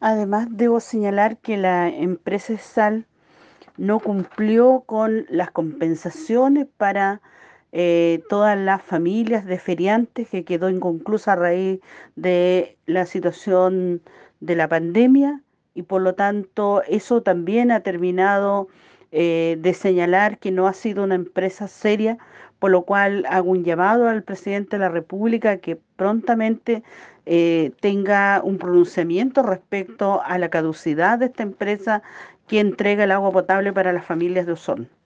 Además, debo señalar que la empresa Sal no cumplió con las compensaciones para eh, todas las familias de feriantes que quedó inconclusa a raíz de la situación de la pandemia y por lo tanto eso también ha terminado eh, de señalar que no ha sido una empresa seria, por lo cual hago un llamado al presidente de la República que prontamente eh, tenga un pronunciamiento respecto a la caducidad de esta empresa que entrega el agua potable para las familias de Osorno.